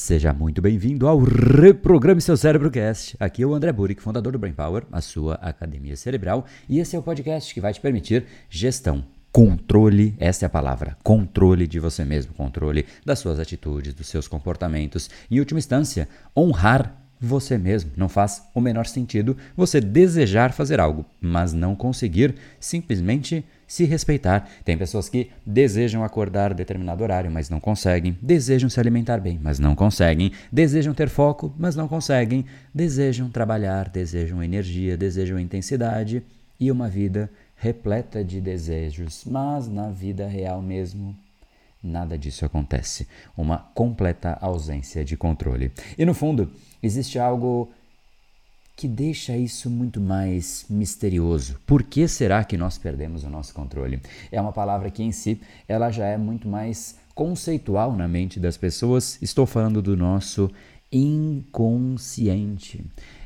Seja muito bem-vindo ao Reprograme Seu Cérebro Cast. Aqui é o André Burick, fundador do Brain Power, a sua academia cerebral, e esse é o podcast que vai te permitir gestão, controle, essa é a palavra, controle de você mesmo, controle das suas atitudes, dos seus comportamentos, em última instância, honrar você mesmo. Não faz o menor sentido você desejar fazer algo, mas não conseguir simplesmente se respeitar. Tem pessoas que desejam acordar determinado horário, mas não conseguem, desejam se alimentar bem, mas não conseguem, desejam ter foco, mas não conseguem, desejam trabalhar, desejam energia, desejam intensidade e uma vida repleta de desejos, mas na vida real mesmo nada disso acontece. Uma completa ausência de controle. E no fundo, existe algo que deixa isso muito mais misterioso. Por que será que nós perdemos o nosso controle? É uma palavra que em si ela já é muito mais conceitual na mente das pessoas. Estou falando do nosso inconsciente.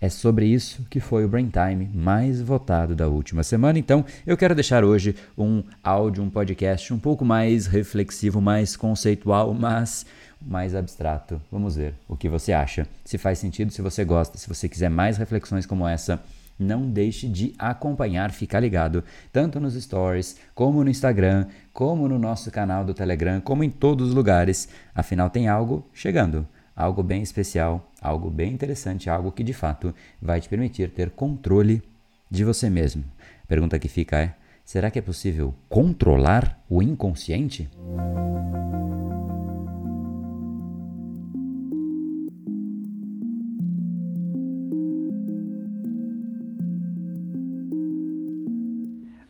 É sobre isso que foi o Brain Time mais votado da última semana. Então, eu quero deixar hoje um áudio, um podcast um pouco mais reflexivo, mais conceitual, mas mais abstrato. Vamos ver o que você acha. Se faz sentido, se você gosta, se você quiser mais reflexões como essa, não deixe de acompanhar, ficar ligado, tanto nos stories, como no Instagram, como no nosso canal do Telegram, como em todos os lugares. Afinal, tem algo chegando, algo bem especial, algo bem interessante, algo que de fato vai te permitir ter controle de você mesmo. A pergunta que fica é: será que é possível controlar o inconsciente?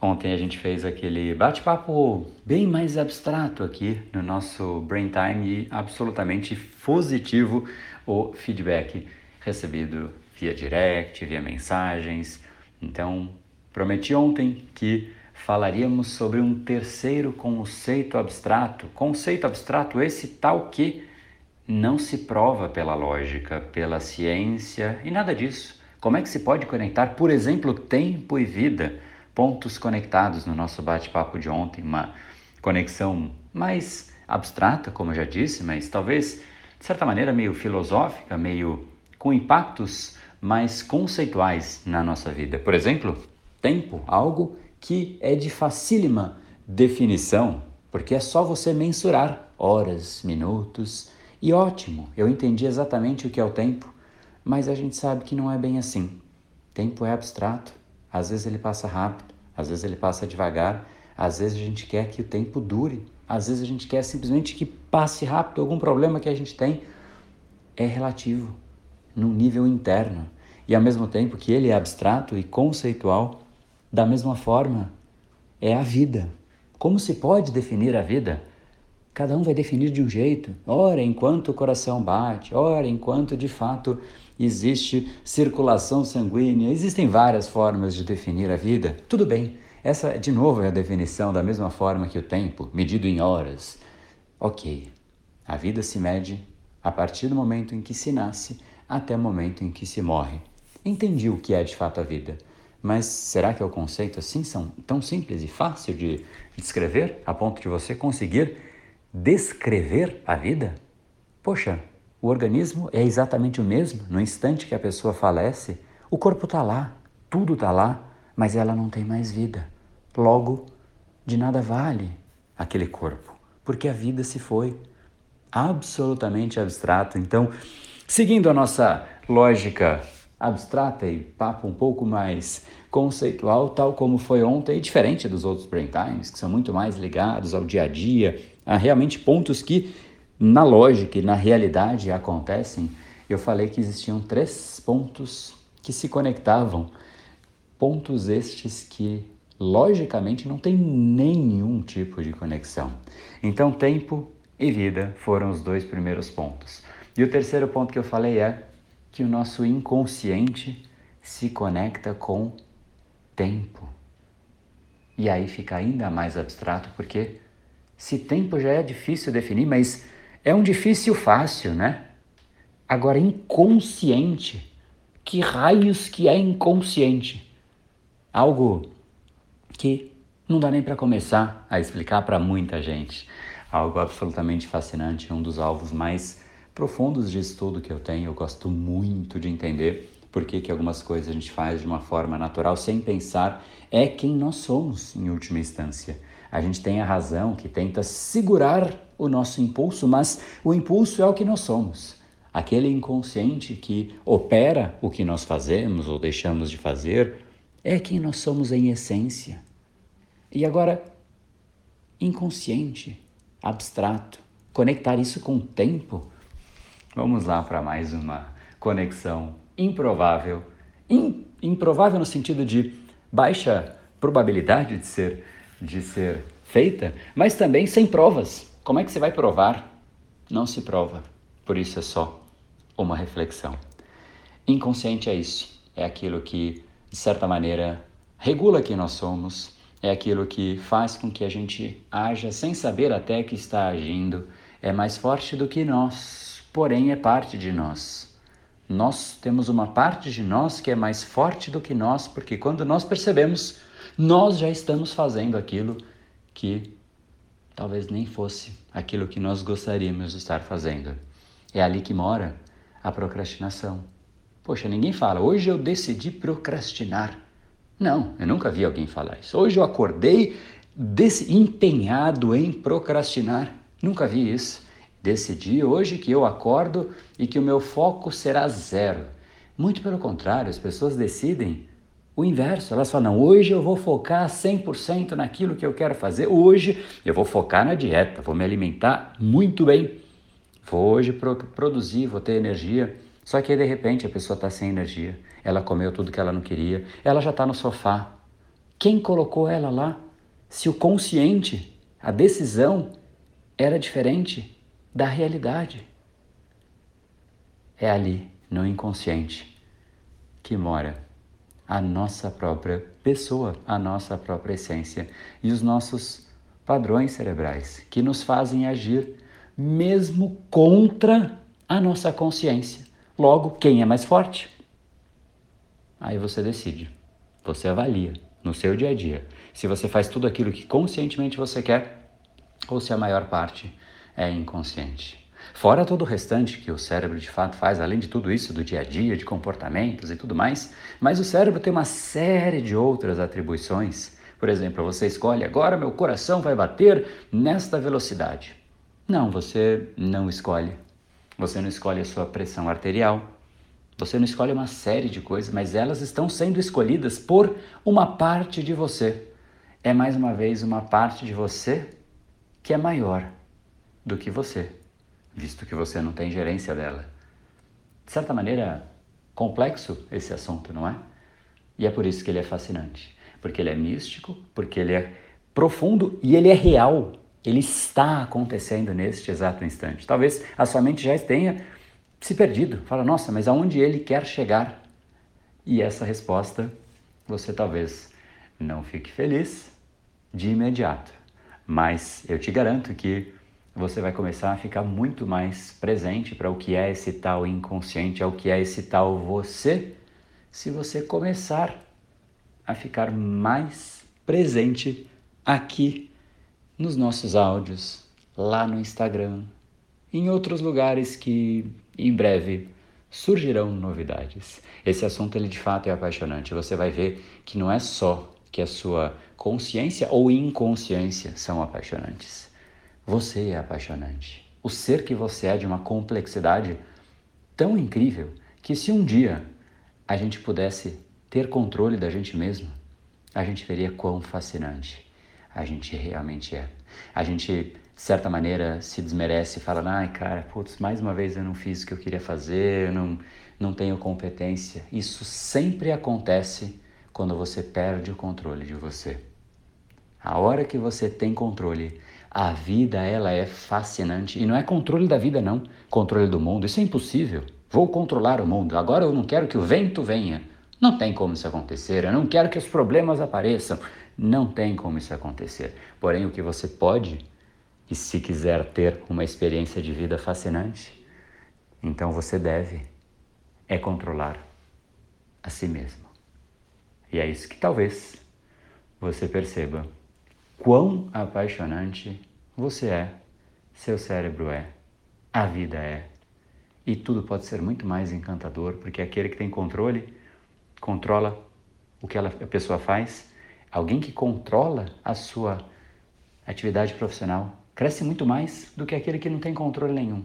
Ontem a gente fez aquele bate-papo bem mais abstrato aqui no nosso Brain Time e absolutamente positivo o feedback recebido via direct, via mensagens. Então, prometi ontem que falaríamos sobre um terceiro conceito abstrato. Conceito abstrato esse tal que não se prova pela lógica, pela ciência e nada disso. Como é que se pode conectar, por exemplo, tempo e vida? Pontos conectados no nosso bate-papo de ontem, uma conexão mais abstrata, como eu já disse, mas talvez de certa maneira meio filosófica, meio com impactos mais conceituais na nossa vida. Por exemplo, tempo, algo que é de facílima definição, porque é só você mensurar horas, minutos, e ótimo, eu entendi exatamente o que é o tempo, mas a gente sabe que não é bem assim. Tempo é abstrato, às vezes ele passa rápido, às vezes ele passa devagar, às vezes a gente quer que o tempo dure, às vezes a gente quer simplesmente que passe rápido. Algum problema que a gente tem é relativo, num nível interno. E ao mesmo tempo que ele é abstrato e conceitual, da mesma forma é a vida. Como se pode definir a vida? Cada um vai definir de um jeito. Ora, enquanto o coração bate, ora, enquanto de fato existe circulação sanguínea, existem várias formas de definir a vida. Tudo bem, essa de novo é a definição da mesma forma que o tempo, medido em horas. Ok, a vida se mede a partir do momento em que se nasce até o momento em que se morre. Entendi o que é de fato a vida, mas será que é o conceito assim são tão simples e fácil de descrever a ponto de você conseguir descrever a vida? Poxa, o organismo é exatamente o mesmo. No instante que a pessoa falece, o corpo está lá, tudo está lá, mas ela não tem mais vida. Logo, de nada vale aquele corpo, porque a vida se foi. Absolutamente abstrato. Então, seguindo a nossa lógica abstrata e papo um pouco mais conceitual, tal como foi ontem, diferente dos outros brain times, que são muito mais ligados ao dia a dia, a realmente pontos que na lógica e na realidade acontecem, eu falei que existiam três pontos que se conectavam. Pontos estes que, logicamente, não têm nenhum tipo de conexão. Então, tempo e vida foram os dois primeiros pontos. E o terceiro ponto que eu falei é que o nosso inconsciente se conecta com tempo. E aí fica ainda mais abstrato, porque se tempo já é difícil definir, mas é um difícil fácil, né? Agora, inconsciente. Que raios que é inconsciente? Algo que não dá nem para começar a explicar para muita gente. Algo absolutamente fascinante, um dos alvos mais profundos de estudo que eu tenho, eu gosto muito de entender por que, que algumas coisas a gente faz de uma forma natural, sem pensar, é quem nós somos em última instância. A gente tem a razão que tenta segurar o nosso impulso, mas o impulso é o que nós somos. Aquele inconsciente que opera o que nós fazemos ou deixamos de fazer é quem nós somos em essência. E agora, inconsciente, abstrato, conectar isso com o tempo. Vamos lá para mais uma conexão improvável. In, improvável no sentido de baixa probabilidade de ser, de ser feita, mas também sem provas. Como é que você vai provar? Não se prova. Por isso é só uma reflexão. Inconsciente é isso. É aquilo que, de certa maneira, regula quem nós somos, é aquilo que faz com que a gente haja sem saber até que está agindo, é mais forte do que nós, porém é parte de nós. Nós temos uma parte de nós que é mais forte do que nós, porque quando nós percebemos, nós já estamos fazendo aquilo que talvez nem fosse aquilo que nós gostaríamos de estar fazendo. É ali que mora a procrastinação. Poxa, ninguém fala, hoje eu decidi procrastinar. Não, eu nunca vi alguém falar isso. Hoje eu acordei empenhado em procrastinar. Nunca vi isso. Decidi hoje que eu acordo e que o meu foco será zero. Muito pelo contrário, as pessoas decidem o inverso. Elas falam: hoje eu vou focar 100% naquilo que eu quero fazer. Hoje eu vou focar na dieta, vou me alimentar muito bem. Vou hoje pro produzir, vou ter energia. Só que aí, de repente a pessoa está sem energia ela comeu tudo que ela não queria, ela já está no sofá. Quem colocou ela lá? Se o consciente, a decisão, era diferente da realidade. É ali, no inconsciente, que mora a nossa própria pessoa, a nossa própria essência e os nossos padrões cerebrais que nos fazem agir mesmo contra a nossa consciência. Logo, quem é mais forte? Aí você decide, você avalia no seu dia a dia se você faz tudo aquilo que conscientemente você quer ou se a maior parte é inconsciente. Fora todo o restante que o cérebro de fato faz, além de tudo isso, do dia a dia, de comportamentos e tudo mais, mas o cérebro tem uma série de outras atribuições. Por exemplo, você escolhe agora meu coração vai bater nesta velocidade. Não, você não escolhe. Você não escolhe a sua pressão arterial, você não escolhe uma série de coisas, mas elas estão sendo escolhidas por uma parte de você. É mais uma vez uma parte de você que é maior do que você, visto que você não tem gerência dela. De certa maneira, complexo esse assunto, não é? E é por isso que ele é fascinante, porque ele é místico, porque ele é profundo e ele é real. Ele está acontecendo neste exato instante. Talvez a sua mente já tenha se perdido. Fala, nossa, mas aonde ele quer chegar? E essa resposta você talvez não fique feliz de imediato, mas eu te garanto que você vai começar a ficar muito mais presente para o que é esse tal inconsciente, ao que é esse tal você, se você começar a ficar mais presente aqui nos nossos áudios, lá no Instagram, em outros lugares que em breve surgirão novidades. Esse assunto ele de fato é apaixonante. Você vai ver que não é só que a sua consciência ou inconsciência são apaixonantes. Você é apaixonante. O ser que você é de uma complexidade tão incrível que se um dia a gente pudesse ter controle da gente mesmo, a gente veria quão fascinante a gente realmente é. A gente de certa maneira, se desmerece e fala: ai, cara, putz, mais uma vez eu não fiz o que eu queria fazer, eu não, não tenho competência. Isso sempre acontece quando você perde o controle de você. A hora que você tem controle, a vida ela é fascinante. E não é controle da vida, não. Controle do mundo. Isso é impossível. Vou controlar o mundo. Agora eu não quero que o vento venha. Não tem como isso acontecer. Eu não quero que os problemas apareçam. Não tem como isso acontecer. Porém, o que você pode e se quiser ter uma experiência de vida fascinante, então você deve é controlar a si mesmo. E é isso que talvez você perceba quão apaixonante você é, seu cérebro é, a vida é E tudo pode ser muito mais encantador, porque aquele que tem controle controla o que ela, a pessoa faz. Alguém que controla a sua atividade profissional cresce muito mais do que aquele que não tem controle nenhum.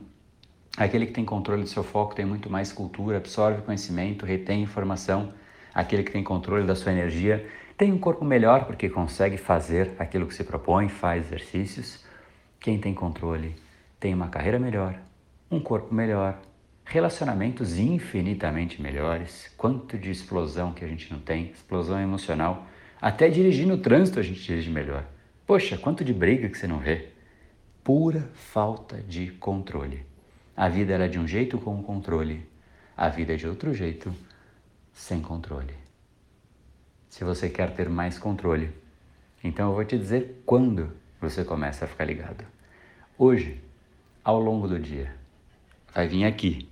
Aquele que tem controle do seu foco tem muito mais cultura, absorve conhecimento, retém informação. Aquele que tem controle da sua energia tem um corpo melhor porque consegue fazer aquilo que se propõe, faz exercícios. Quem tem controle tem uma carreira melhor, um corpo melhor, relacionamentos infinitamente melhores. Quanto de explosão que a gente não tem, explosão emocional. Até dirigir no trânsito a gente dirige melhor. Poxa, quanto de briga que você não vê. Pura falta de controle. A vida era de um jeito com controle, a vida é de outro jeito sem controle. Se você quer ter mais controle, então eu vou te dizer quando você começa a ficar ligado. Hoje, ao longo do dia, vai vir aqui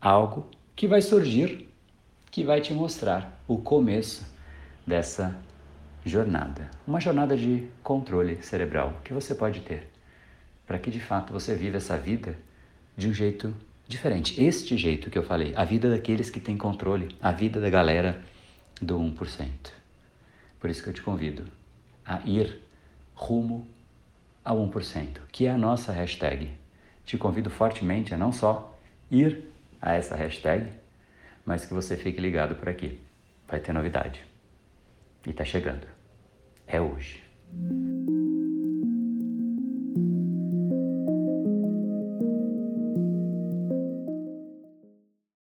algo que vai surgir, que vai te mostrar o começo dessa jornada. Uma jornada de controle cerebral que você pode ter, para que de fato você viva essa vida de um jeito diferente. Este jeito que eu falei, a vida daqueles que têm controle, a vida da galera do 1%. Por isso que eu te convido a ir rumo ao 1%, que é a nossa hashtag. Te convido fortemente a não só ir a essa hashtag, mas que você fique ligado por aqui. Vai ter novidade. E tá chegando. É hoje.